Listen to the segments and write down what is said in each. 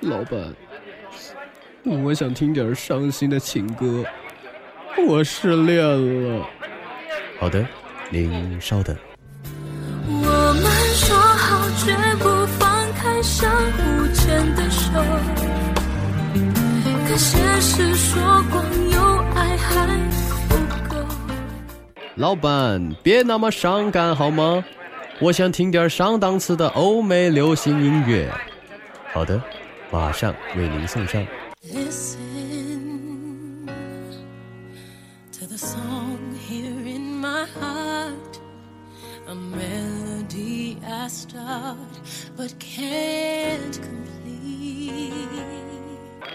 老板，我想听点伤心的情歌。我失恋了。好的，您稍等。我们说好绝不放开相互牵的手，可现实说光有爱还不够。老板，别那么伤感好吗？我想听点上档次的欧美流行音乐。好的，马上为您送上。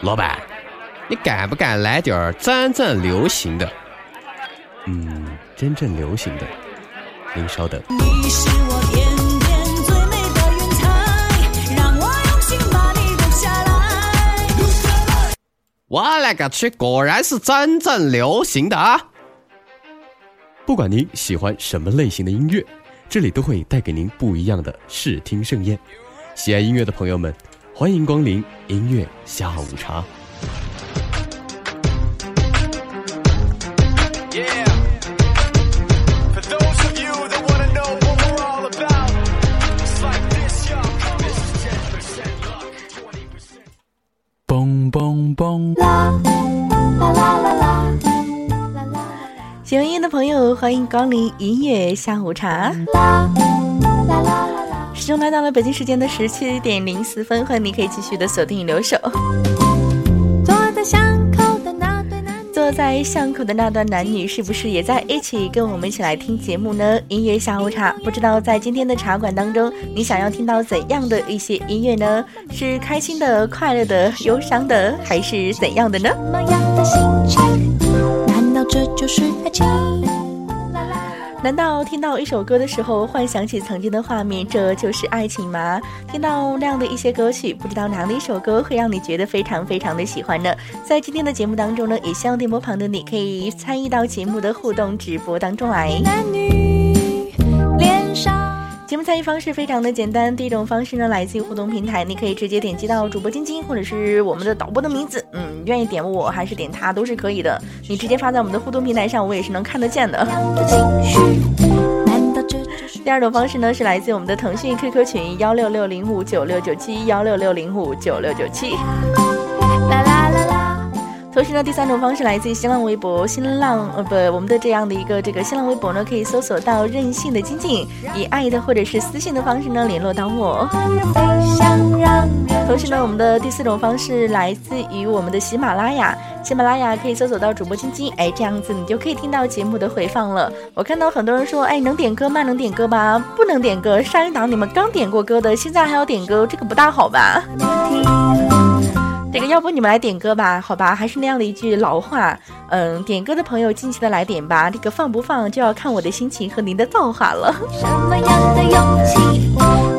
老板，你敢不敢来点儿真正流行的？嗯，真正流行的，您稍等。我勒个去，果然是真正流行的啊！不管您喜欢什么类型的音乐，这里都会带给您不一样的视听盛宴。喜爱音乐的朋友们，欢迎光临音乐下午茶。嘣嘣嘣！啦啦啦啦啦！喜欢音乐的朋友，欢迎光临音乐下午茶。啦啦啦啦啦！时钟来到了北京时间的十七点零四分，欢迎你可以继续的锁定留守。坐在巷口的那对男，坐在巷口的那段男女，是不是也在一起跟我们一起来听节目呢？音乐下午茶，不知道在今天的茶馆当中，你想要听到怎样的一些音乐呢？是开心的、快乐的、忧伤的，还是怎样的呢？什么样的心情？难道这就是爱情？难道听到一首歌的时候，幻想起曾经的画面，这就是爱情吗？听到那样的一些歌曲，不知道哪的一首歌会让你觉得非常非常的喜欢呢？在今天的节目当中呢，也希望电波旁的你可以参与到节目的互动直播当中来。男女脸上。节目参与方式非常的简单，第一种方式呢，来自于互动平台，你可以直接点击到主播晶晶或者是我们的导播的名字，嗯，愿意点我还是点他都是可以的，你直接发在我们的互动平台上，我也是能看得见的。第二种方式呢，是来自我们的腾讯 QQ 群幺六六零五九六九七幺六六零五九六九七。同时呢，第三种方式来自于新浪微博，新浪呃不，我们的这样的一个这个新浪微博呢，可以搜索到任性的晶晶，以爱的或者是私信的方式呢联络到我。同时呢，我们的第四种方式来自于我们的喜马拉雅，喜马拉雅可以搜索到主播晶晶，哎，这样子你就可以听到节目的回放了。我看到很多人说，哎，能点歌吗？能点歌吧？不能点歌。上一档你们刚点过歌的，现在还要点歌，这个不大好吧？这个要不你们来点歌吧，好吧，还是那样的一句老话，嗯，点歌的朋友尽情的来点吧，这个放不放就要看我的心情和您的造化了。什么样的勇气？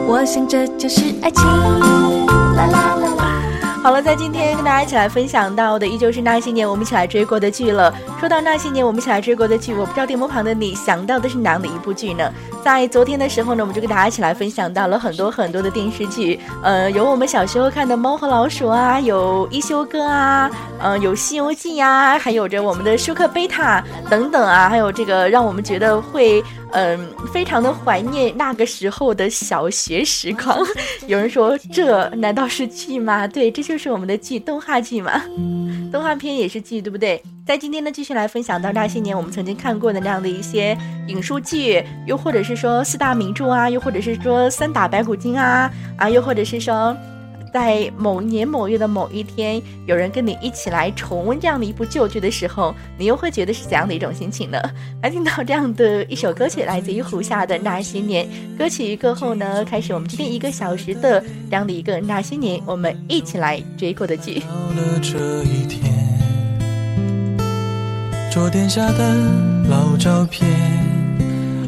我想这就是爱情。啦啦啦啦。好了，在今天跟大家一起来分享到的依旧是那些年我们一起来追过的剧了。说到那些年我们一起来追过的剧，我不知道电波旁的你想到的是哪的一部剧呢？在昨天的时候呢，我们就跟大家一起来分享到了很多很多的电视剧，呃，有我们小时候看的《猫和老鼠》啊，有《一休哥》啊，嗯，有《西游记》呀，还有着我们的《舒克贝塔》等等啊，还有这个让我们觉得会。嗯，非常的怀念那个时候的小学时光。有人说，这难道是剧吗？对，这就就是我们的剧，动画剧嘛。动画片也是剧，对不对？在今天呢，继续来分享到那些年我们曾经看过的那样的一些影视剧，又或者是说四大名著啊，又或者是说三打白骨精啊，啊，又或者是说。在某年某月的某一天，有人跟你一起来重温这样的一部旧剧的时候，你又会觉得是怎样的一种心情呢？来听到这样的一首歌曲，来自于胡夏的《那些年》。歌曲过后呢，开始我们今天一个小时的这样的一个那些年，我们一起来追过的剧。到了这一天，桌垫下的老照片。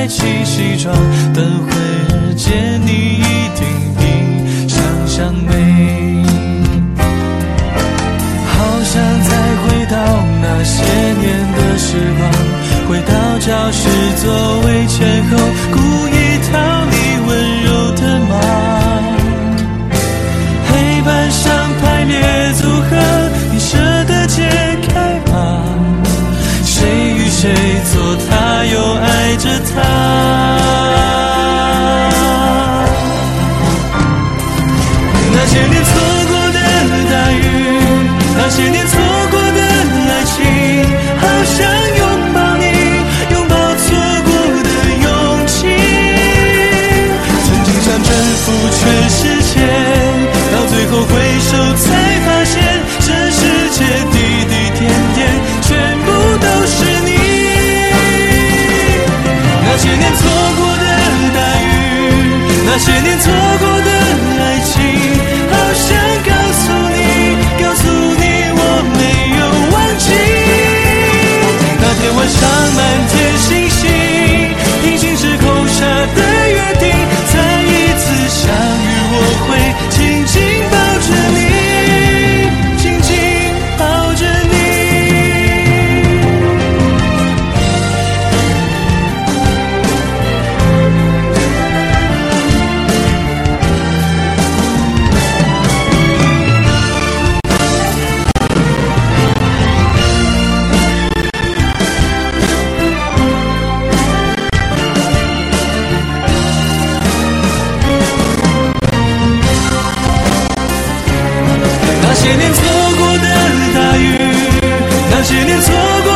身帅气西装，等会儿见你一定比想象美。好想再回到那些年的时光，回到教室座位前后，些年错过那些年错过的大雨那些年错过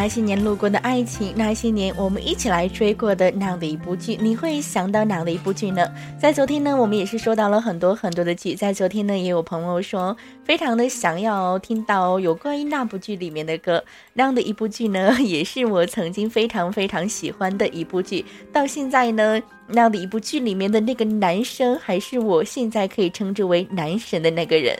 那些年路过的爱情，那些年我们一起来追过的那样的一部剧，你会想到哪样的一部剧呢？在昨天呢，我们也是说到了很多很多的剧，在昨天呢，也有朋友说非常的想要听到有关于那部剧里面的歌，那样的一部剧呢，也是我曾经非常非常喜欢的一部剧，到现在呢，那样的一部剧里面的那个男生，还是我现在可以称之为男神的那个人。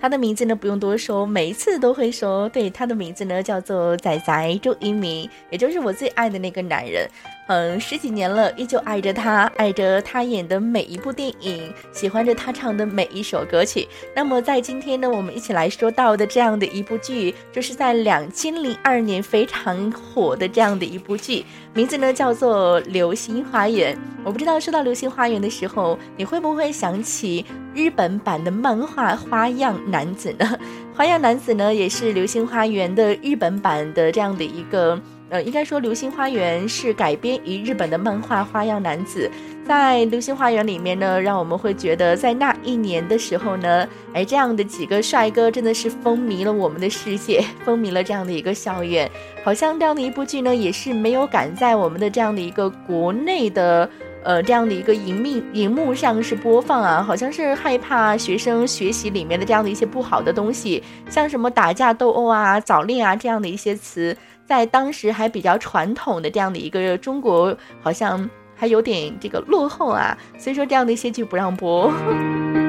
他的名字呢，不用多说，每一次都会说。对，他的名字呢叫做仔仔周渝民，也就是我最爱的那个男人。嗯，十几年了，依旧爱着他，爱着他演的每一部电影，喜欢着他唱的每一首歌曲。那么在今天呢，我们一起来说到的这样的一部剧，就是在两千零二年非常火的这样的一部剧，名字呢叫做《流星花园》。我不知道说到《流星花园》的时候，你会不会想起日本版的漫画《花样男子》呢？《花样男子》呢，也是《流星花园》的日本版的这样的一个。呃，应该说《流星花园》是改编于日本的漫画《花样男子》。在《流星花园》里面呢，让我们会觉得，在那一年的时候呢，哎，这样的几个帅哥真的是风靡了我们的世界，风靡了这样的一个校园。好像这样的一部剧呢，也是没有赶在我们的这样的一个国内的呃这样的一个荧幕荧幕上是播放啊，好像是害怕学生学习里面的这样的一些不好的东西，像什么打架斗殴啊、早恋啊这样的一些词。在当时还比较传统的这样的一个中国，好像还有点这个落后啊，所以说这样的一些剧不让播。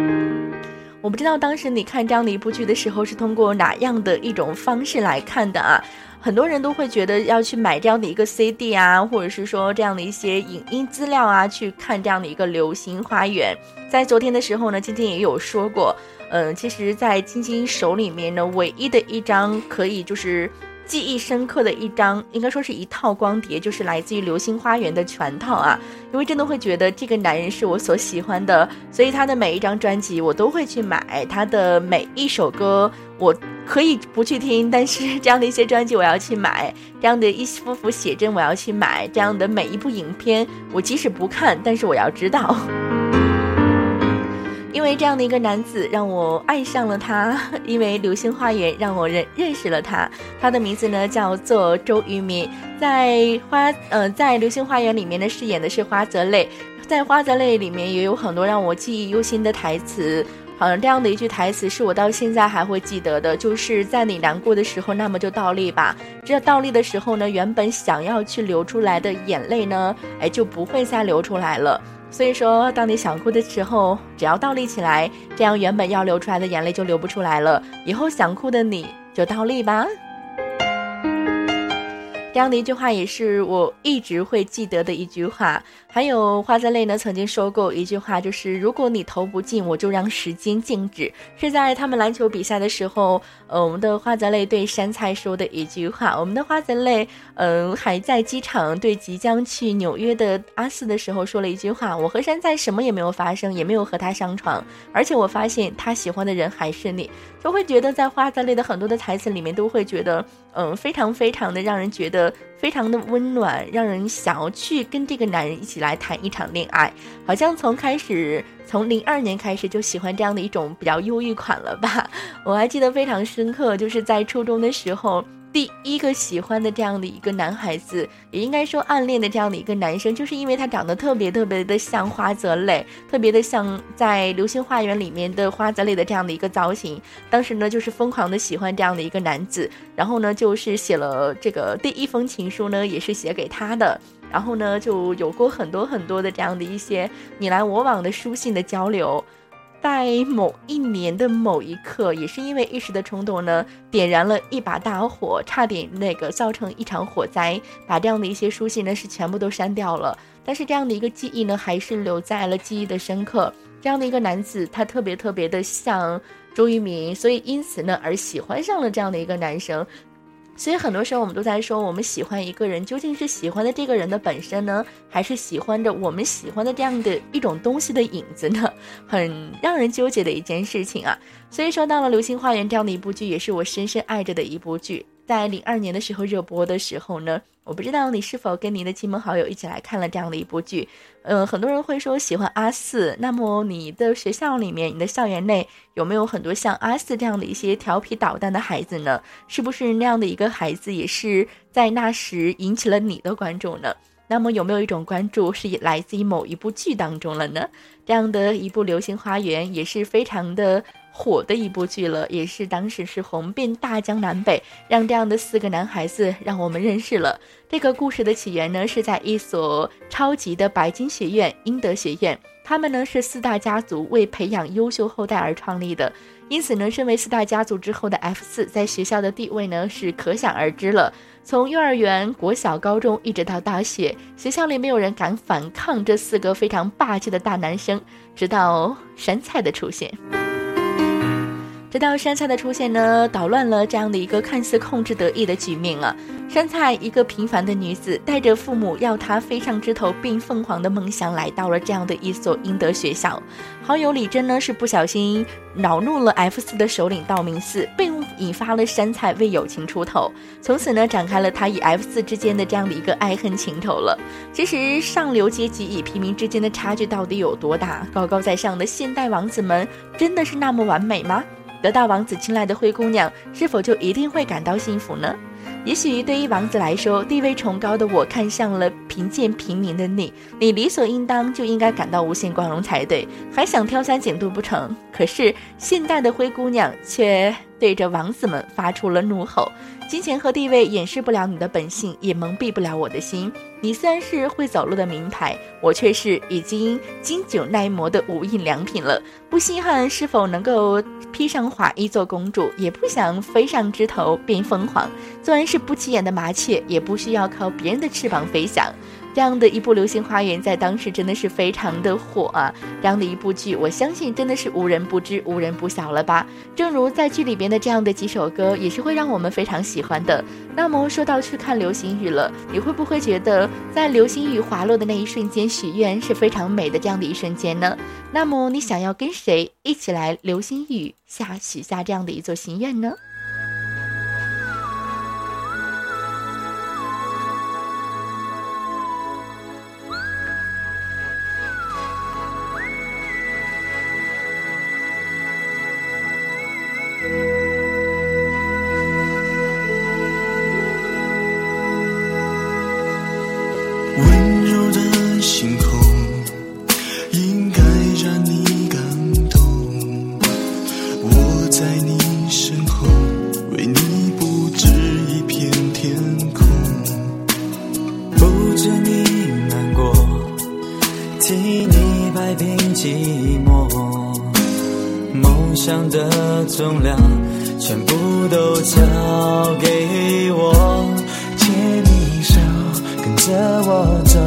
我不知道当时你看这样的一部剧的时候是通过哪样的一种方式来看的啊？很多人都会觉得要去买这样的一个 CD 啊，或者是说这样的一些影音资料啊，去看这样的一个《流星花园》。在昨天的时候呢，晶晶也有说过，嗯，其实，在晶晶手里面呢，唯一的一张可以就是。记忆深刻的一张，应该说是一套光碟，就是来自于《流星花园》的全套啊。因为真的会觉得这个男人是我所喜欢的，所以他的每一张专辑我都会去买，他的每一首歌我可以不去听，但是这样的一些专辑我要去买，这样的一幅幅写真我要去买，这样的每一部影片我即使不看，但是我要知道。因为这样的一个男子让我爱上了他，因为《流星花园》让我认认识了他。他的名字呢叫做周渝民，在花呃在《流星花园》里面呢饰演的是花泽类，在花泽类里面也有很多让我记忆犹新的台词。好像这样的一句台词是我到现在还会记得的，就是在你难过的时候，那么就倒立吧。这倒立的时候呢，原本想要去流出来的眼泪呢，哎就不会再流出来了。所以说，当你想哭的时候，只要倒立起来，这样原本要流出来的眼泪就流不出来了。以后想哭的你就倒立吧。这样的一句话也是我一直会记得的一句话。还有花泽类呢，曾经说过一句话，就是如果你投不进，我就让时间静止。是在他们篮球比赛的时候，呃，我们的花泽类对山菜说的一句话。我们的花泽类，嗯，还在机场对即将去纽约的阿四的时候说了一句话：我和山菜什么也没有发生，也没有和他上床，而且我发现他喜欢的人还是你。就会觉得在花泽类的很多的台词里面，都会觉得，嗯，非常非常的让人觉得非常的温暖，让人想要去跟这个男人一起。来谈一场恋爱，好像从开始，从零二年开始就喜欢这样的一种比较忧郁款了吧？我还记得非常深刻，就是在初中的时候。第一个喜欢的这样的一个男孩子，也应该说暗恋的这样的一个男生，就是因为他长得特别特别的像花泽类，特别的像在《流星花园》里面的花泽类的这样的一个造型。当时呢，就是疯狂的喜欢这样的一个男子，然后呢，就是写了这个第一封情书呢，也是写给他的。然后呢，就有过很多很多的这样的一些你来我往的书信的交流。在某一年的某一刻，也是因为一时的冲动呢，点燃了一把大火，差点那个造成一场火灾，把这样的一些书信呢是全部都删掉了。但是这样的一个记忆呢，还是留在了记忆的深刻。这样的一个男子，他特别特别的像周渝民，所以因此呢而喜欢上了这样的一个男生。所以很多时候我们都在说，我们喜欢一个人，究竟是喜欢的这个人的本身呢，还是喜欢着我们喜欢的这样的一种东西的影子呢？很让人纠结的一件事情啊。所以说到了《流星花园》这样的一部剧，也是我深深爱着的一部剧。在零二年的时候热播的时候呢，我不知道你是否跟您的亲朋好友一起来看了这样的一部剧。嗯，很多人会说喜欢阿四，那么你的学校里面，你的校园内有没有很多像阿四这样的一些调皮捣蛋的孩子呢？是不是那样的一个孩子也是在那时引起了你的关注呢？那么有没有一种关注是来自于某一部剧当中了呢？这样的一部《流星花园》也是非常的火的一部剧了，也是当时是红遍大江南北，让这样的四个男孩子让我们认识了这个故事的起源呢，是在一所超级的白金学院——英德学院，他们呢是四大家族为培养优秀后代而创立的，因此呢，身为四大家族之后的 F 四在学校的地位呢是可想而知了。从幼儿园、国小、高中，一直到大学，学校里没有人敢反抗这四个非常霸气的大男生。直到山菜的出现，直到山菜的出现呢，捣乱了这样的一个看似控制得意的局面啊。山菜一个平凡的女子，带着父母要她飞上枝头变凤凰的梦想，来到了这样的一所英德学校。好友李真呢，是不小心恼怒了 F 四的首领道明寺，并引发了山菜为友情出头，从此呢，展开了他与 F 四之间的这样的一个爱恨情仇了。其实上流阶级与平民之间的差距到底有多大？高高在上的现代王子们真的是那么完美吗？得到王子青睐的灰姑娘，是否就一定会感到幸福呢？也许对于王子来说，地位崇高的我看向了贫贱平民的你，你理所应当就应该感到无限光荣才对，还想挑三拣度不成？可是现代的灰姑娘却对着王子们发出了怒吼。金钱和地位掩饰不了你的本性，也蒙蔽不了我的心。你虽然是会走路的名牌，我却是已经经久耐磨的无印良品了。不稀罕是否能够披上华衣做公主，也不想飞上枝头变凤凰。纵然是不起眼的麻雀，也不需要靠别人的翅膀飞翔。这样的一部《流星花园》在当时真的是非常的火啊！这样的一部剧，我相信真的是无人不知、无人不晓了吧？正如在剧里边的这样的几首歌，也是会让我们非常喜欢的。那么说到去看流星雨了，你会不会觉得在流星雨滑落的那一瞬间许愿是非常美的这样的一瞬间呢？那么你想要跟谁一起来流星雨下许下这样的一座心愿呢？梦想的重量全部都交给我牵你手跟着我走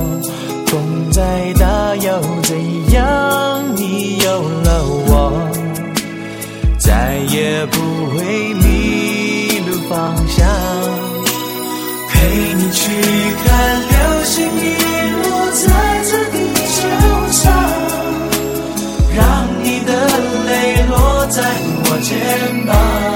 风再大又怎样你有了我？再也不会迷路方向陪你去看流星雨。落肩膀。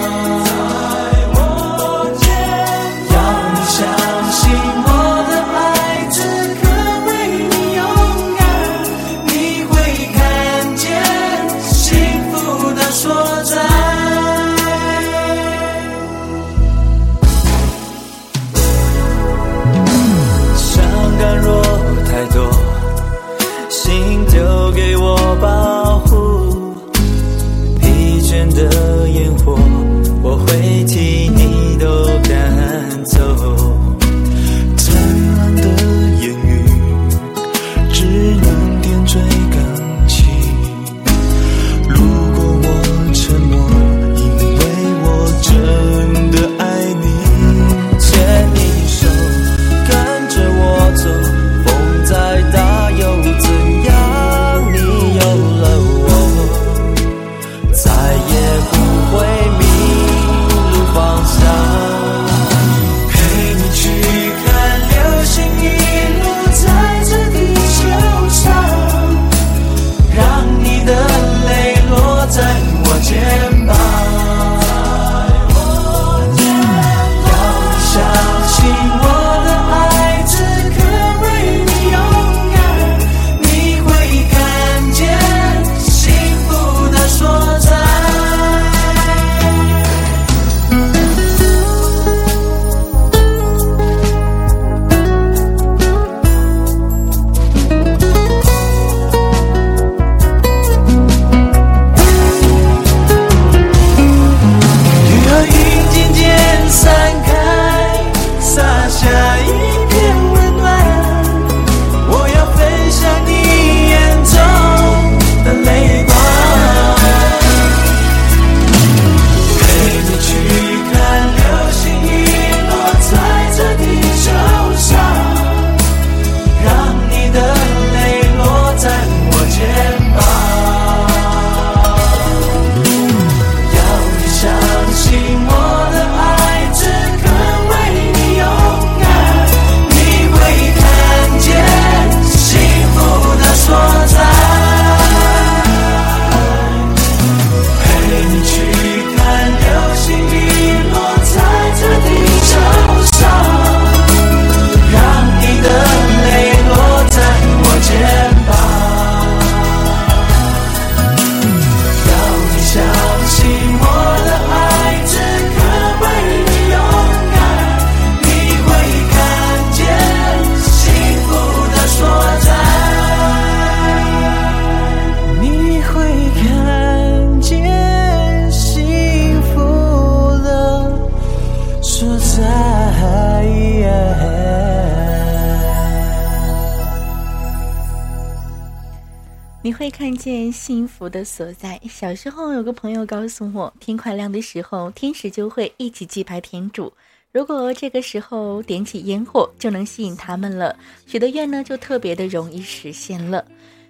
你会看见幸福的所在。小时候有个朋友告诉我，天快亮的时候，天使就会一起祭拜天主。如果这个时候点起烟火，就能吸引他们了，许的愿呢就特别的容易实现了。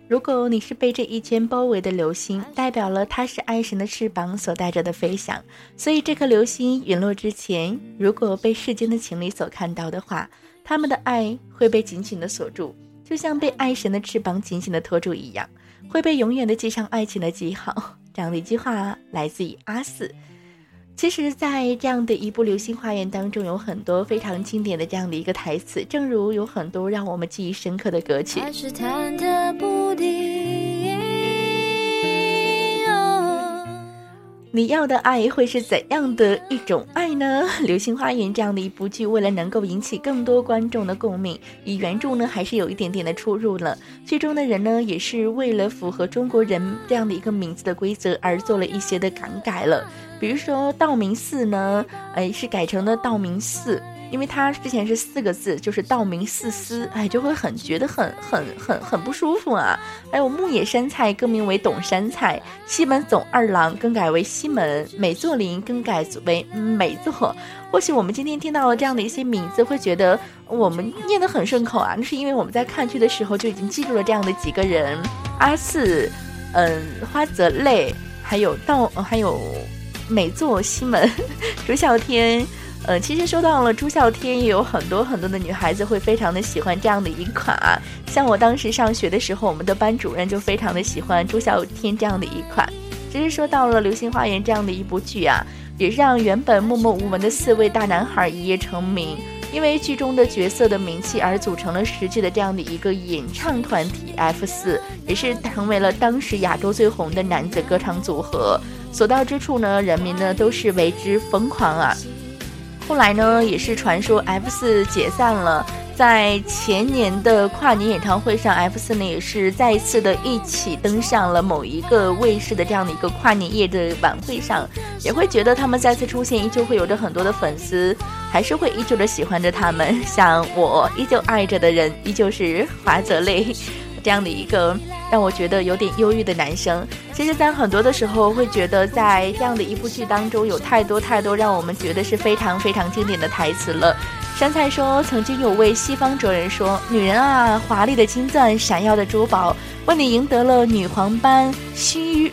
如果你是被这一圈包围的流星，代表了它是爱神的翅膀所带着的飞翔。所以这颗流星陨落之前，如果被世间的情侣所看到的话，他们的爱会被紧紧的锁住，就像被爱神的翅膀紧紧的托住一样，会被永远的记上爱情的记号。这样的一句话来自于阿四。其实，在这样的一部《流星花园》当中，有很多非常经典的这样的一个台词，正如有很多让我们记忆深刻的歌曲。你要的爱会是怎样的一种爱呢？《流星花园》这样的一部剧，为了能够引起更多观众的共鸣，与原著呢还是有一点点的出入了。剧中的人呢，也是为了符合中国人这样的一个名字的规则而做了一些的更改了。比如说道明寺呢，哎，是改成了道明寺。因为它之前是四个字，就是道明寺司，哎，就会很觉得很很很很不舒服啊。还有牧野山菜更名为董山菜，西门总二郎更改为西门，美作林更改为美作。或许我们今天听到了这样的一些名字，会觉得我们念得很顺口啊，那是因为我们在看剧的时候就已经记住了这样的几个人：阿四，嗯，花泽类，还有道，还有美作西门，朱孝天。呃，其实说到了朱孝天，也有很多很多的女孩子会非常的喜欢这样的一款啊。像我当时上学的时候，我们的班主任就非常的喜欢朱孝天这样的一款。其实说到了《流星花园》这样的一部剧啊，也让原本默默无闻的四位大男孩一夜成名，因为剧中的角色的名气而组成了实际的这样的一个演唱团体 F 四，也是成为了当时亚洲最红的男子歌唱组合。所到之处呢，人民呢都是为之疯狂啊。后来呢，也是传说 F 四解散了。在前年的跨年演唱会上，F 四呢也是再一次的一起登上了某一个卫视的这样的一个跨年夜的晚会上，也会觉得他们再次出现，依旧会有着很多的粉丝，还是会依旧的喜欢着他们。像我依旧爱着的人，依旧是华泽类。这样的一个让我觉得有点忧郁的男生，其实，在很多的时候会觉得，在这样的一部剧当中，有太多太多让我们觉得是非常非常经典的台词了。山菜说，曾经有位西方哲人说：“女人啊，华丽的金钻，闪耀的珠宝，为你赢得了女皇般虚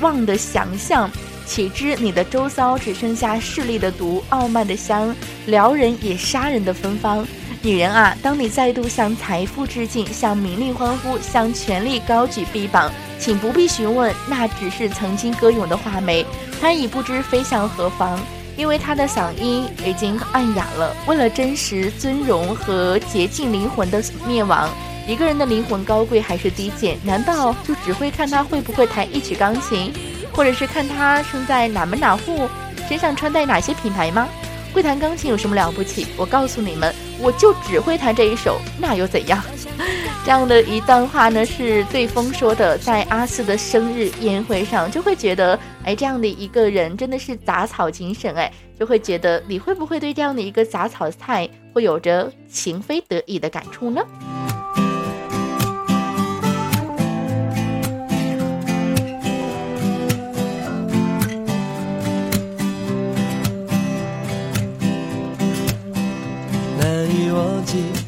妄的想象，岂知你的周遭只剩下势力的毒、傲慢的香、撩人也杀人的芬芳。”女人啊，当你再度向财富致敬，向名利欢呼，向权力高举臂膀，请不必询问，那只是曾经歌咏的画眉，它已不知飞向何方，因为它的嗓音已经暗哑了。为了真实、尊荣和洁净灵魂的灭亡，一个人的灵魂高贵还是低贱？难道就只会看他会不会弹一曲钢琴，或者是看他生在哪门哪户，身上穿戴哪些品牌吗？会弹钢琴有什么了不起？我告诉你们。我就只会弹这一首，那又怎样？这样的一段话呢，是对风说的，在阿四的生日宴会上，就会觉得，哎，这样的一个人真的是杂草精神，哎，就会觉得，你会不会对这样的一个杂草菜会有着情非得已的感触呢？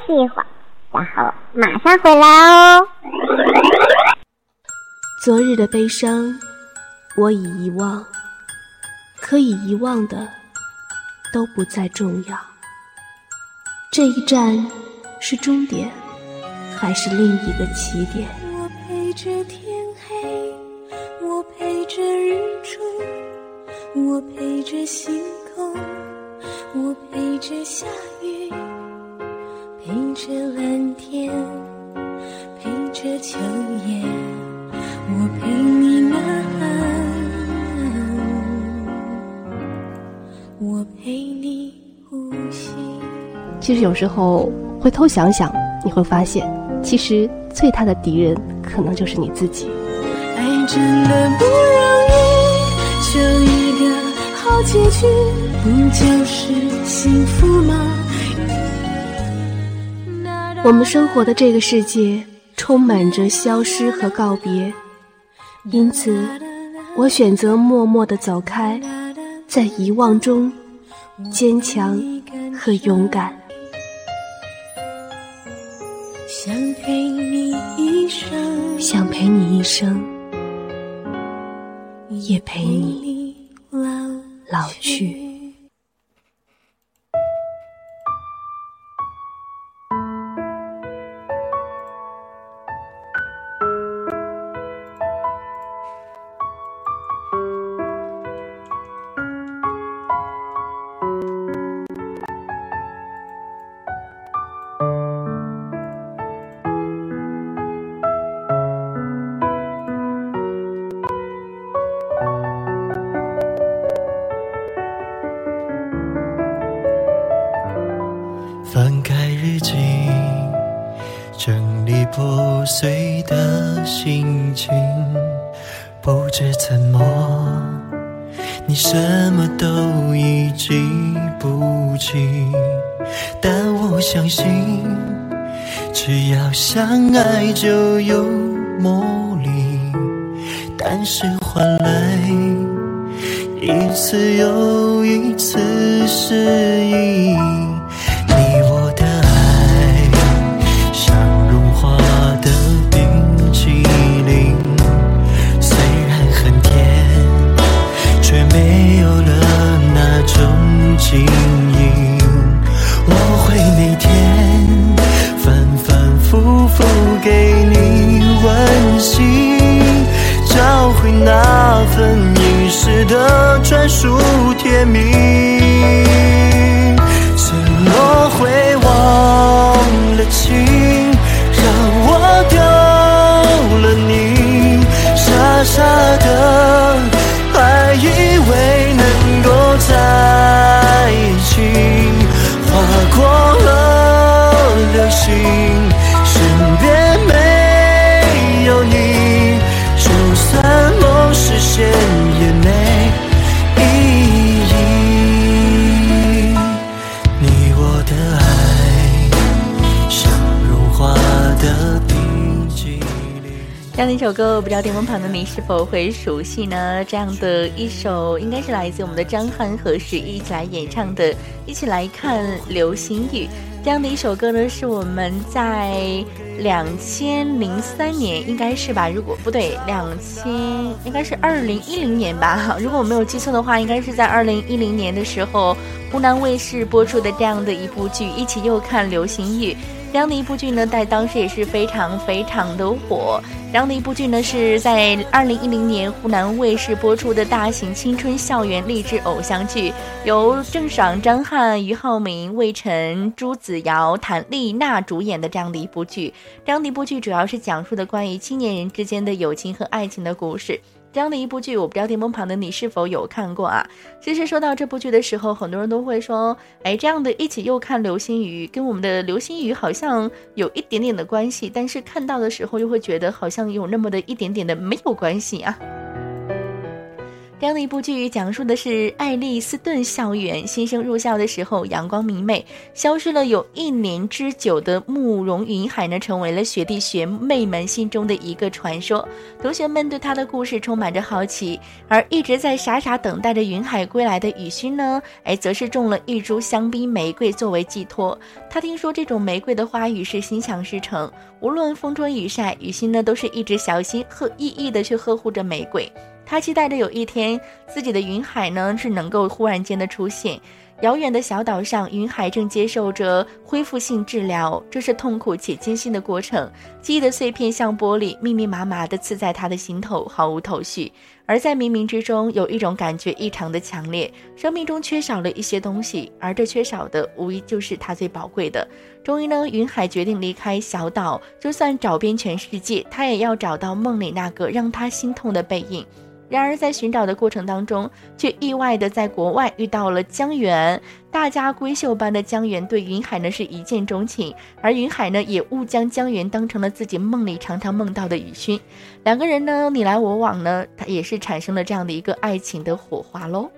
息休息一会儿，然后马上回来哦。昨日的悲伤，我已遗忘，可以遗忘的都不再重要。这一站是终点，还是另一个起点？我陪着天黑，我陪着日出，我陪着星空，我陪着下雨，陪着蓝天，陪着秋叶，我陪你呐喊，我陪你呼吸。其实有时候回头想想，你会发现，其实最大的敌人可能就是你自己。爱真的不容易，求一个好结局，不就是幸福吗？我们生活的这个世界充满着消失和告别，因此，我选择默默的走开，在遗忘中坚强和勇敢。想陪你一生，想陪你一生，也陪你老去。就心，身边没有你，就算梦实现也没意义。你我的爱，像融化的冰淇凌。这样的一首歌，我不知道电风旁的你是否会熟悉呢？这样的一首，应该是来自我们的张翰和许一起来演唱的《一起来看流星雨》。这样的一首歌呢，是我们在两千零三年，应该是吧？如果不对，两千应该是二零一零年吧？如果我没有记错的话，应该是在二零一零年的时候，湖南卫视播出的这样的一部剧《一起又看流星雨》。这样的一部剧呢，在当时也是非常非常的火。这样的一部剧呢，是在二零一零年湖南卫视播出的大型青春校园励志偶像剧，由郑爽、张翰、俞灏明、魏晨、朱子瑶、谭丽娜主演的这样的一部剧。这样的一部剧主要是讲述的关于青年人之间的友情和爱情的故事。这样的一部剧，我不知道电波旁的你是否有看过啊？其实说到这部剧的时候，很多人都会说，哎，这样的一起又看流星雨，跟我们的流星雨好像有一点点的关系，但是看到的时候又会觉得好像有那么的一点点的没有关系啊。这样的一部剧讲述的是爱丽斯顿校园新生入校的时候阳光明媚，消失了有一年之久的慕容云海呢，成为了学弟学妹们心中的一个传说。同学们对他的故事充满着好奇，而一直在傻傻等待着云海归来的雨欣呢，哎，则是种了一株香槟玫瑰作为寄托。他听说这种玫瑰的花语是心想事成，无论风吹雨晒，雨欣呢都是一直小心呵翼翼的去呵护着玫瑰。他期待着有一天，自己的云海呢是能够忽然间的出现。遥远的小岛上，云海正接受着恢复性治疗，这是痛苦且艰辛的过程。记忆的碎片像玻璃，密密麻麻地刺在他的心头，毫无头绪。而在冥冥之中，有一种感觉异常的强烈，生命中缺少了一些东西，而这缺少的，无疑就是他最宝贵的。终于呢，云海决定离开小岛，就算找遍全世界，他也要找到梦里那个让他心痛的背影。然而，在寻找的过程当中，却意外的在国外遇到了江源。大家闺秀般的江源对云海呢是一见钟情，而云海呢也误将江源当成了自己梦里常常梦到的雨勋。两个人呢你来我往呢，他也是产生了这样的一个爱情的火花喽。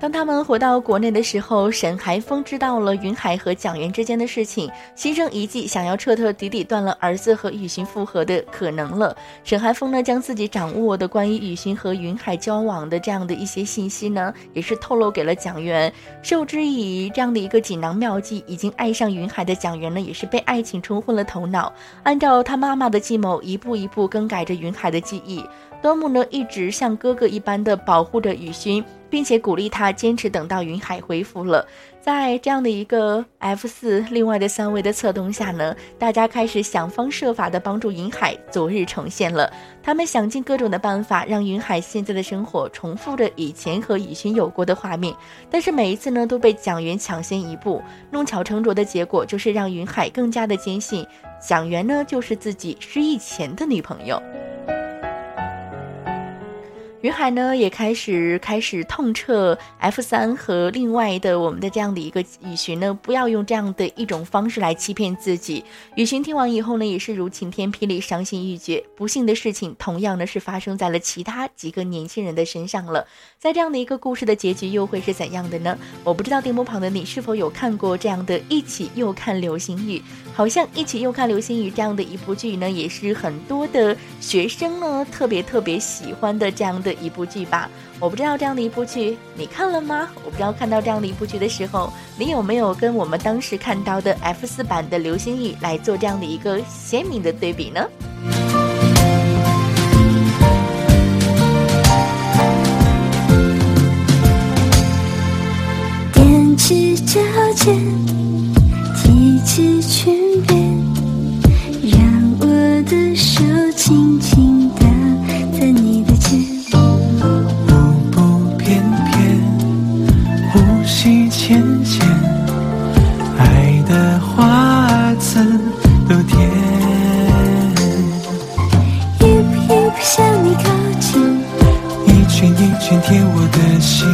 当他们回到国内的时候，沈海峰知道了云海和蒋元之间的事情，心生一计，想要彻彻底底断了儿子和雨欣复合的可能了。沈海峰呢，将自己掌握的关于雨欣和云海交往的这样的一些信息呢，也是透露给了蒋元。受之以这样的一个锦囊妙计，已经爱上云海的蒋元呢，也是被爱情冲昏了头脑，按照他妈妈的计谋，一步一步更改着云海的记忆。端木呢，一直像哥哥一般的保护着雨欣。并且鼓励他坚持等到云海恢复了，在这样的一个 F 四另外的三位的策动下呢，大家开始想方设法的帮助云海昨日重现了。他们想尽各种的办法，让云海现在的生活重复着以前和雨欣有过的画面。但是每一次呢，都被蒋元抢先一步，弄巧成拙的结果就是让云海更加的坚信蒋元呢就是自己失忆前的女朋友。云海呢也开始开始痛彻 F 三和另外的我们的这样的一个雨荨呢，不要用这样的一种方式来欺骗自己。雨荨听完以后呢，也是如晴天霹雳，伤心欲绝。不幸的事情同样呢是发生在了其他几个年轻人的身上了。在这样的一个故事的结局又会是怎样的呢？我不知道电波旁的你是否有看过这样的一起又看流星雨？好像一起又看流星雨这样的一部剧呢，也是很多的学生呢特别特别喜欢的这样的。的一部剧吧，我不知道这样的一部剧你看了吗？我不知道看到这样的一部剧的时候，你有没有跟我们当时看到的 F 四版的《流星雨》来做这样的一个鲜明的对比呢？踮起脚尖，提起裙边，让我的手轻轻的的心，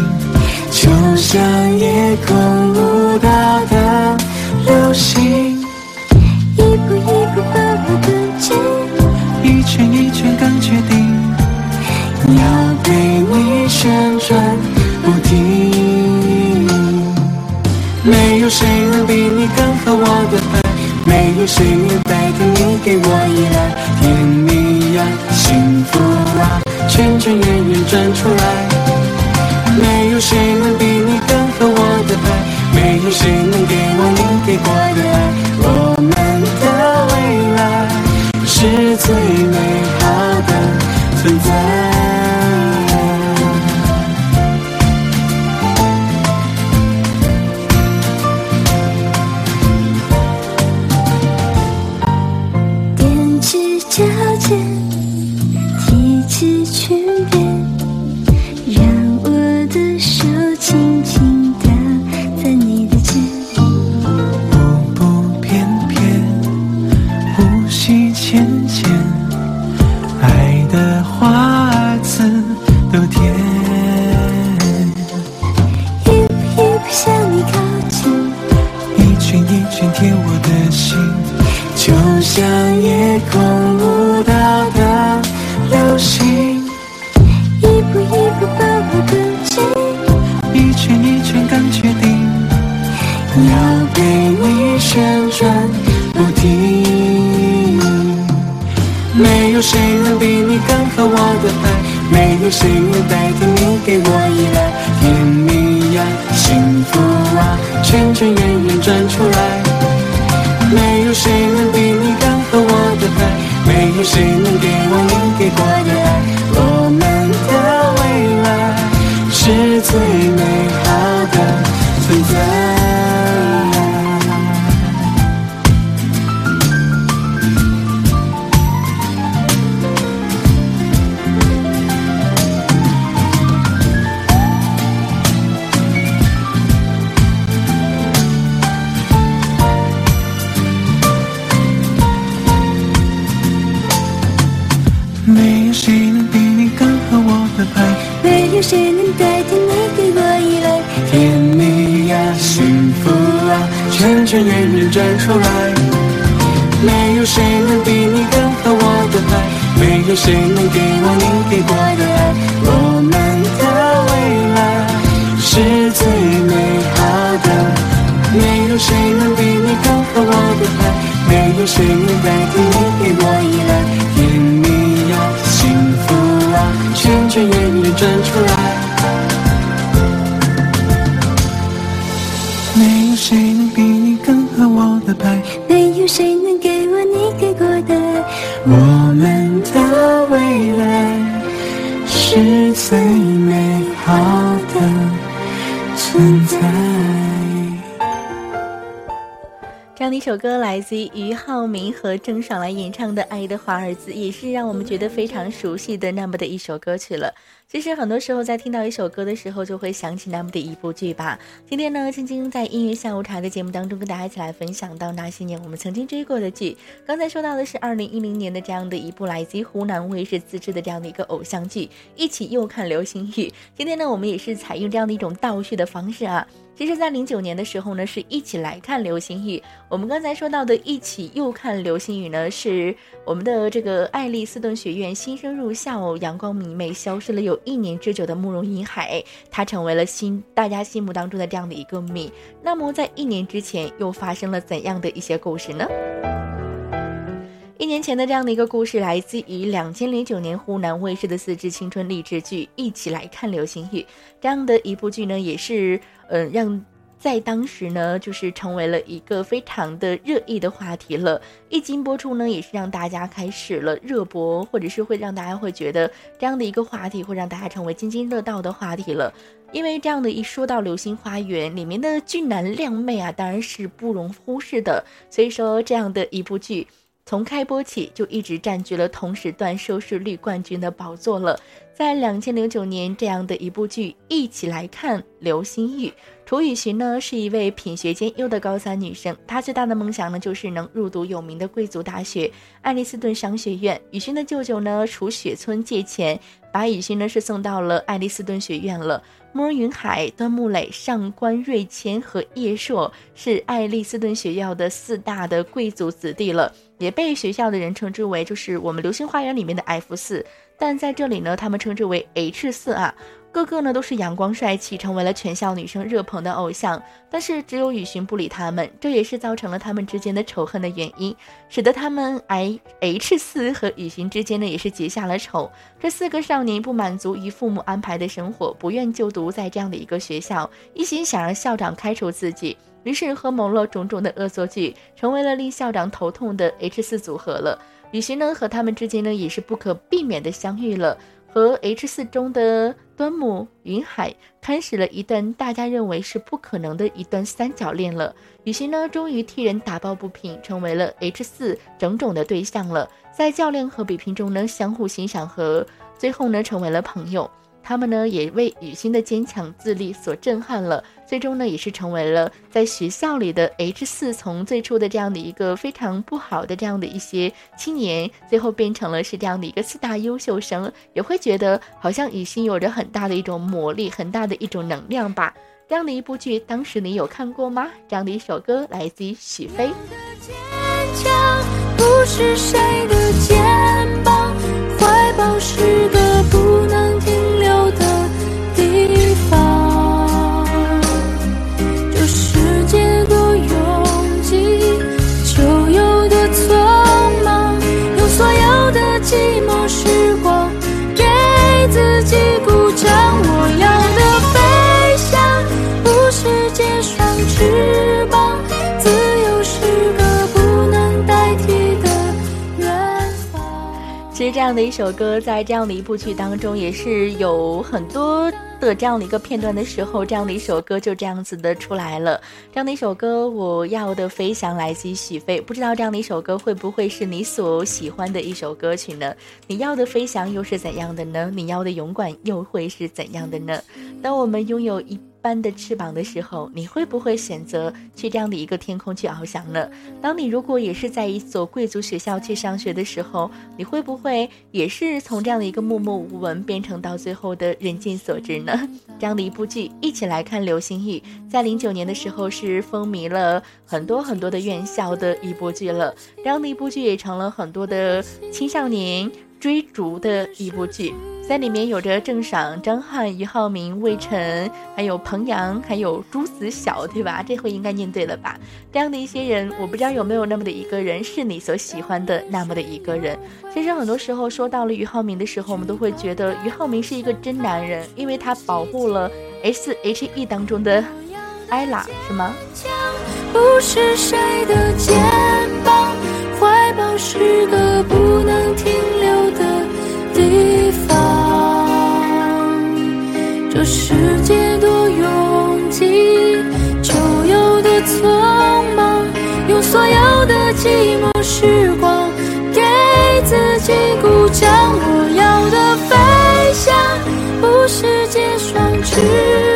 就像夜空舞蹈的流星，一步一步把我更近，一圈一圈更确定，要被你旋转不停。没有。谁能比你更合我的拍，没有谁能代替你给我幸福啊圈圈圆圆转出来。没有谁能比你更合我的拍没有谁能给我你给过的爱。我们的未来是最美好的存在。圆圆转出来，没有谁能比你更懂我的爱，没有谁能给我你给过的爱，我们的未来是最美好的，没有谁能比你更懂我的爱，没有谁能代替你给我依赖，甜蜜呀，幸福啊，圈圈圆圆转出来。首歌来自于俞灏明和郑爽来演唱的《爱的华尔兹》，也是让我们觉得非常熟悉的那么的一首歌曲了。其实很多时候在听到一首歌的时候，就会想起那么的一部剧吧。今天呢，晶晶在音乐下午茶的节目当中跟大家一起来分享到那些年我们曾经追过的剧。刚才说到的是二零一零年的这样的一部来自于湖南卫视自制的这样的一个偶像剧《一起又看流星雨》。今天呢，我们也是采用这样的一种倒叙的方式啊。其实，在零九年的时候呢，是一起来看流星雨。我们刚才说到的一起又看流星雨呢，是我们的这个爱丽斯顿学院新生入校、阳光明媚、消失了有一年之久的慕容云海，他成为了心大家心目当中的这样的一个谜。那么，在一年之前又发生了怎样的一些故事呢？一年前的这样的一个故事，来自于两千零九年湖南卫视的四支青春励志剧《一起来看流星雨》这样的一部剧呢，也是呃让在当时呢，就是成为了一个非常的热议的话题了。一经播出呢，也是让大家开始了热播，或者是会让大家会觉得这样的一个话题会让大家成为津津乐道的话题了。因为这样的一说到《流星花园》里面的俊男靓妹啊，当然是不容忽视的。所以说，这样的一部剧。从开播起就一直占据了同时段收视率冠军的宝座了。在两千零九年，这样的一部剧，一起来看《流星雨》。楚雨荨呢是一位品学兼优的高三女生，她最大的梦想呢就是能入读有名的贵族大学——爱丽斯顿商学院。雨荨的舅舅呢楚雪村借钱，把雨欣呢是送到了爱丽斯顿学院了。慕容云海、端木磊、上官瑞谦和叶烁是爱丽斯顿学校的四大的贵族子弟了。也被学校的人称之为，就是我们流星花园里面的 F 四，但在这里呢，他们称之为 H 四啊。个个呢都是阳光帅气，成为了全校女生热捧的偶像。但是只有雨荨不理他们，这也是造成了他们之间的仇恨的原因，使得他们 I H 四和雨荨之间呢也是结下了仇。这四个少年不满足于父母安排的生活，不愿就读在这样的一个学校，一心想让校长开除自己。于是合谋了种种的恶作剧，成为了令校长头痛的 H 四组合了。雨荨呢和他们之间呢也是不可避免的相遇了，和 H 四中的端木云海开始了一段大家认为是不可能的一段三角恋了。雨欣呢终于替人打抱不平，成为了 H 四种种的对象了。在较量和比拼中呢相互欣赏和最后呢成为了朋友。他们呢也为雨欣的坚强自立所震撼了，最终呢也是成为了在学校里的 H 四，从最初的这样的一个非常不好的这样的一些青年，最后变成了是这样的一个四大优秀生，也会觉得好像雨欣有着很大的一种魔力，很大的一种能量吧。这样的一部剧，当时你有看过吗？这样的一首歌来自于许飞。不是谁的肩膀，怀抱是个不能停。留这样的一首歌，在这样的一部剧当中，也是有很多的这样的一个片段的时候，这样的一首歌就这样子的出来了。这样的一首歌，我要的飞翔来自于许飞，不知道这样的一首歌会不会是你所喜欢的一首歌曲呢？你要的飞翔又是怎样的呢？你要的勇敢又会是怎样的呢？当我们拥有一。般的翅膀的时候，你会不会选择去这样的一个天空去翱翔呢？当你如果也是在一所贵族学校去上学的时候，你会不会也是从这样的一个默默无闻变成到最后的人尽所知呢？这样的一部剧，一起来看《流星雨》。在零九年的时候是风靡了很多很多的院校的一部剧了，这样的一部剧也成了很多的青少年追逐的一部剧。在里面有着郑爽、张翰、俞灏明、魏晨，还有彭阳，还有朱子晓，对吧？这回应该念对了吧？这样的一些人，我不知道有没有那么的一个人是你所喜欢的那么的一个人。其实很多时候说到了俞灏明的时候，我们都会觉得俞灏明是一个真男人，因为他保护了 S H E 当中的艾拉，是吗？不是谁的肩膀，怀抱是个不能停留这世界多拥挤，就有多匆忙，用所有的寂寞时光给自己鼓掌。我要的飞翔，不是结双翅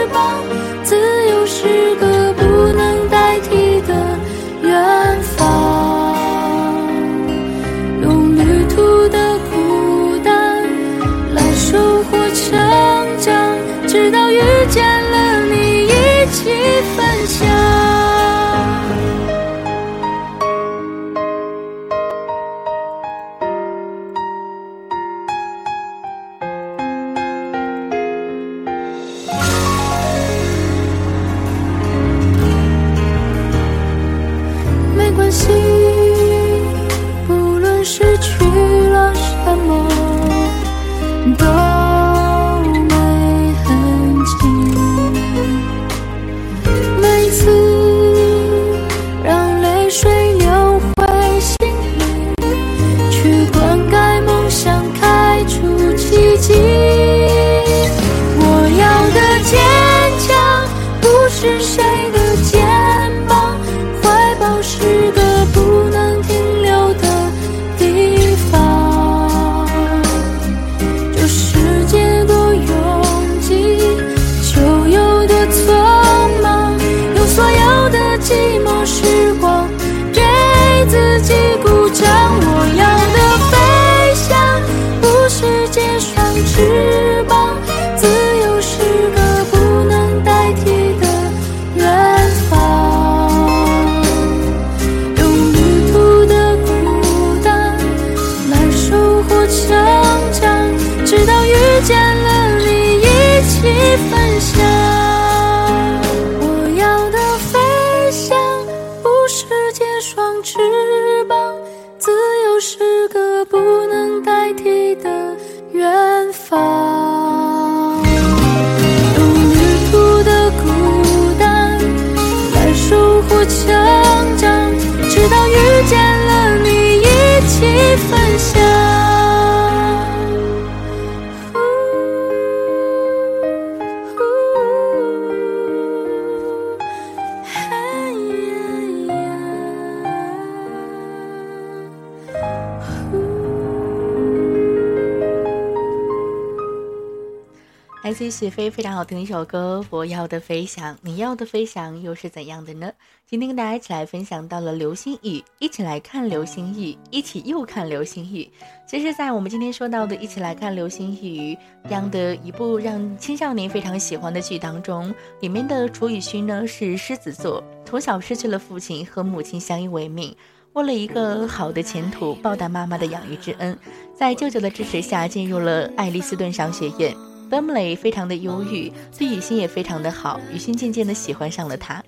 来自于许飞非常好听的一首歌《我要的飞翔》，你要的飞翔又是怎样的呢？今天跟大家一起来分享到了流星雨，一起来看流星雨，一起又看流星雨。其实，在我们今天说到的《一起来看流星雨》这样的一部让青少年非常喜欢的剧当中，里面的楚雨荨呢是狮子座，从小失去了父亲，和母亲相依为命。为了一个好的前途，报答妈妈的养育之恩，在舅舅的支持下进入了爱丽斯顿商学院。德姆雷非常的忧郁，对雨欣也非常的好，雨欣渐渐的喜欢上了他。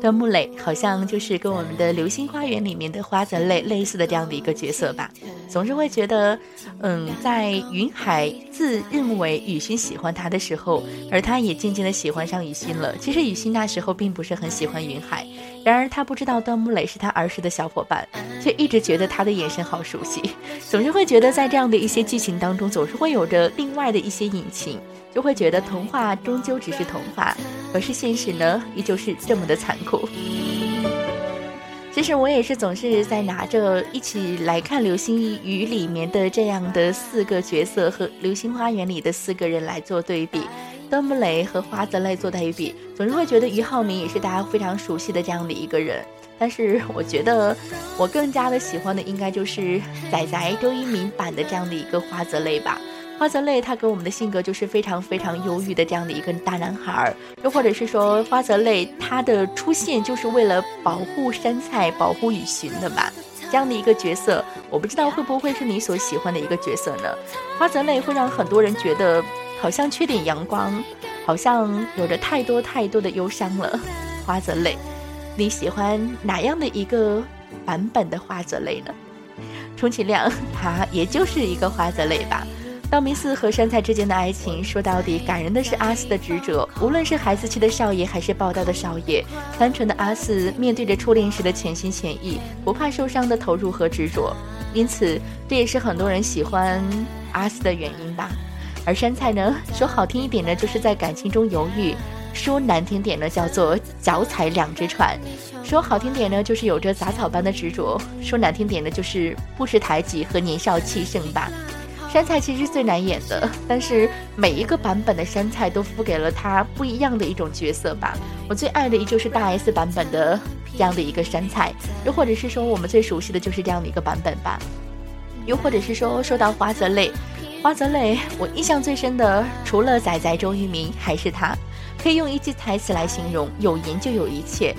德姆雷好像就是跟我们的《流星花园》里面的花泽类类似的这样的一个角色吧，总是会觉得，嗯，在云海自认为雨欣喜欢他的时候，而他也渐渐的喜欢上雨欣了。其实雨欣那时候并不是很喜欢云海，然而他不知道段木磊是他儿时的小伙伴，却一直觉得他的眼神好熟悉，总是会觉得在这样的一些剧情当中，总是会有着另外的一些隐情。就会觉得童话终究只是童话，可是现实呢，依旧是这么的残酷。其实我也是总是在拿着一起来看《流星雨》里面的这样的四个角色和《流星花园》里的四个人来做对比，德姆雷和花泽类做对比，总是会觉得俞灏明也是大家非常熟悉的这样的一个人。但是我觉得我更加的喜欢的应该就是仔仔周一鸣版的这样的一个花泽类吧。花泽类他给我们的性格就是非常非常忧郁的这样的一个大男孩儿，又或者是说花泽类他的出现就是为了保护山菜、保护雨荨的吧。这样的一个角色，我不知道会不会是你所喜欢的一个角色呢？花泽类会让很多人觉得好像缺点阳光，好像有着太多太多的忧伤了。花泽类，你喜欢哪样的一个版本的花泽类呢？充其量，他也就是一个花泽类吧。道明寺和山菜之间的爱情，说到底，感人的是阿四的执着。无论是孩子气的少爷，还是暴躁的少爷，单纯的阿四面对着初恋时的全心全意，不怕受伤的投入和执着。因此，这也是很多人喜欢阿四的原因吧。而山菜呢，说好听一点呢，就是在感情中犹豫；说难听点呢，叫做脚踩两只船；说好听点呢，就是有着杂草般的执着；说难听点呢，就是不识抬举和年少气盛吧。山菜其实最难演的，但是每一个版本的山菜都赋给了他不一样的一种角色吧。我最爱的依旧是大 S 版本的这样的一个山菜，又或者是说我们最熟悉的就是这样的一个版本吧。又或者是说说到花泽类，花泽类我印象最深的除了仔仔周渝民还是他，可以用一句台词来形容：有颜就有一切。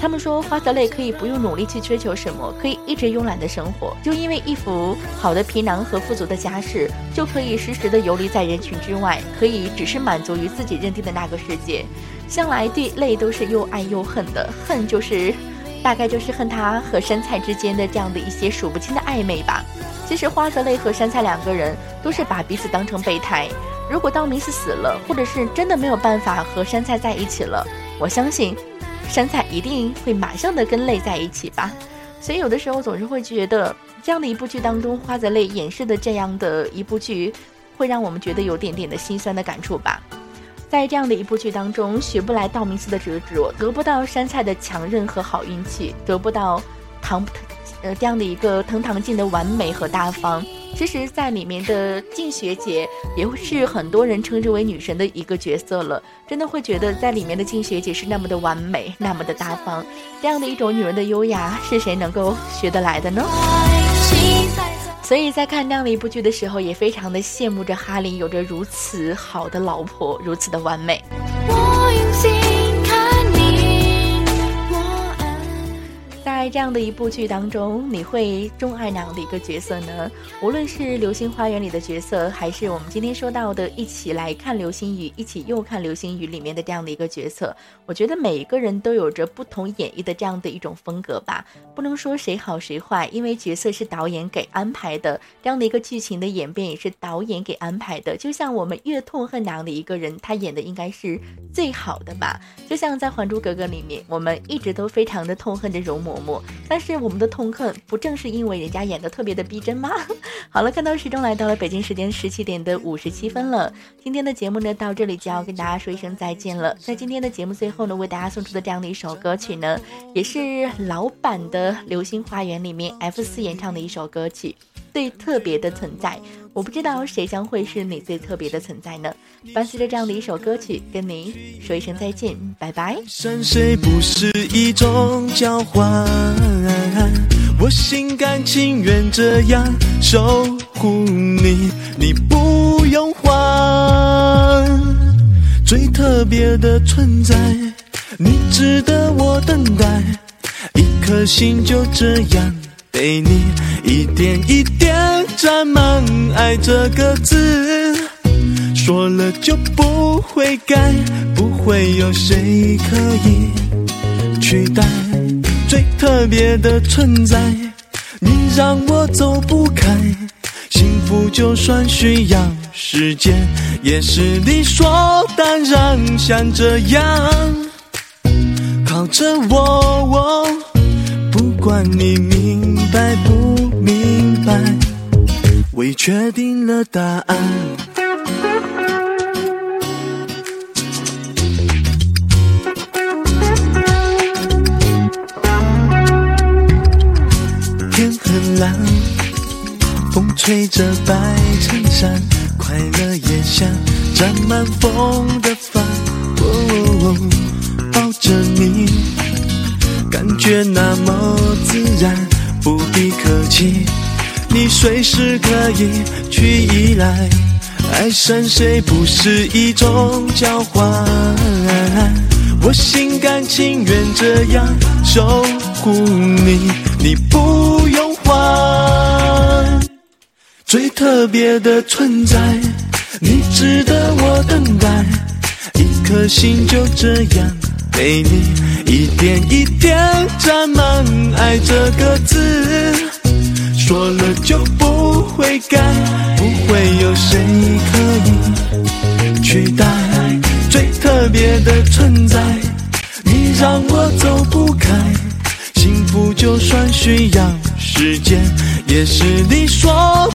他们说花泽类可以不用努力去追求什么，可以一直慵懒的生活，就因为一副好的皮囊和富足的家世，就可以时时的游离在人群之外，可以只是满足于自己认定的那个世界。向来对泪都是又爱又恨的，恨就是大概就是恨他和山菜之间的这样的一些数不清的暧昧吧。其实花泽类和山菜两个人都是把彼此当成备胎，如果道明寺死了，或者是真的没有办法和山菜在一起了，我相信。山菜一定会马上的跟泪在一起吧，所以有的时候总是会觉得这样的一部剧当中，花泽类演示的这样的一部剧，会让我们觉得有点点的心酸的感触吧。在这样的一部剧当中，学不来道明寺的执着，得不到山菜的强韧和好运气，得不到唐呃这样的一个藤堂静的完美和大方。其实，在里面的静学姐也是很多人称之为女神的一个角色了。真的会觉得，在里面的静学姐是那么的完美，那么的大方，这样的一种女人的优雅，是谁能够学得来的呢？所以在看这样的一部剧的时候，也非常的羡慕着哈林有着如此好的老婆，如此的完美。在这样的一部剧当中，你会钟爱哪样的一个角色呢？无论是《流星花园》里的角色，还是我们今天说到的一起来看流星雨，一起又看流星雨里面的这样的一个角色，我觉得每一个人都有着不同演绎的这样的一种风格吧。不能说谁好谁坏，因为角色是导演给安排的，这样的一个剧情的演变也是导演给安排的。就像我们越痛恨哪样的一个人，他演的应该是最好的吧。就像在《还珠格格》里面，我们一直都非常的痛恨着容嬷嬷。但是我们的痛恨不正是因为人家演的特别的逼真吗？好了，看到时钟来到了北京时间十七点的五十七分了，今天的节目呢到这里就要跟大家说一声再见了。在今天的节目最后呢，为大家送出的这样的一首歌曲呢，也是老版的《流星花园》里面 F 四演唱的一首歌曲。最特别的存在，我不知道谁将会是你最特别的存在呢？伴随着这样的一首歌曲，跟你说一声再见，拜拜。山水不是一种交换，我心甘情愿这样守护你，你不用还。最特别的存在，你值得我等待，一颗心就这样。被你一点一点沾满爱这个字，说了就不会改，不会有谁可以取代最特别的存在。你让我走不开，幸福就算需要时间，也是理所当然。像这样靠着我，我管你明。白不明白，未确定了答案。天很蓝，风吹着白衬衫，快乐也像沾满风的帆。抱着你，感觉那么自然。不必客气，你随时可以去依赖。爱上谁不是一种交换，我心甘情愿这样守护你，你不用。还。最特别的存在，你值得我等待，一颗心就这样给你一点一点沾满爱这个字，说了就不会改，不会有谁可以取代最特别的存在，你让我走不开，幸福就算需要时间，也是你说。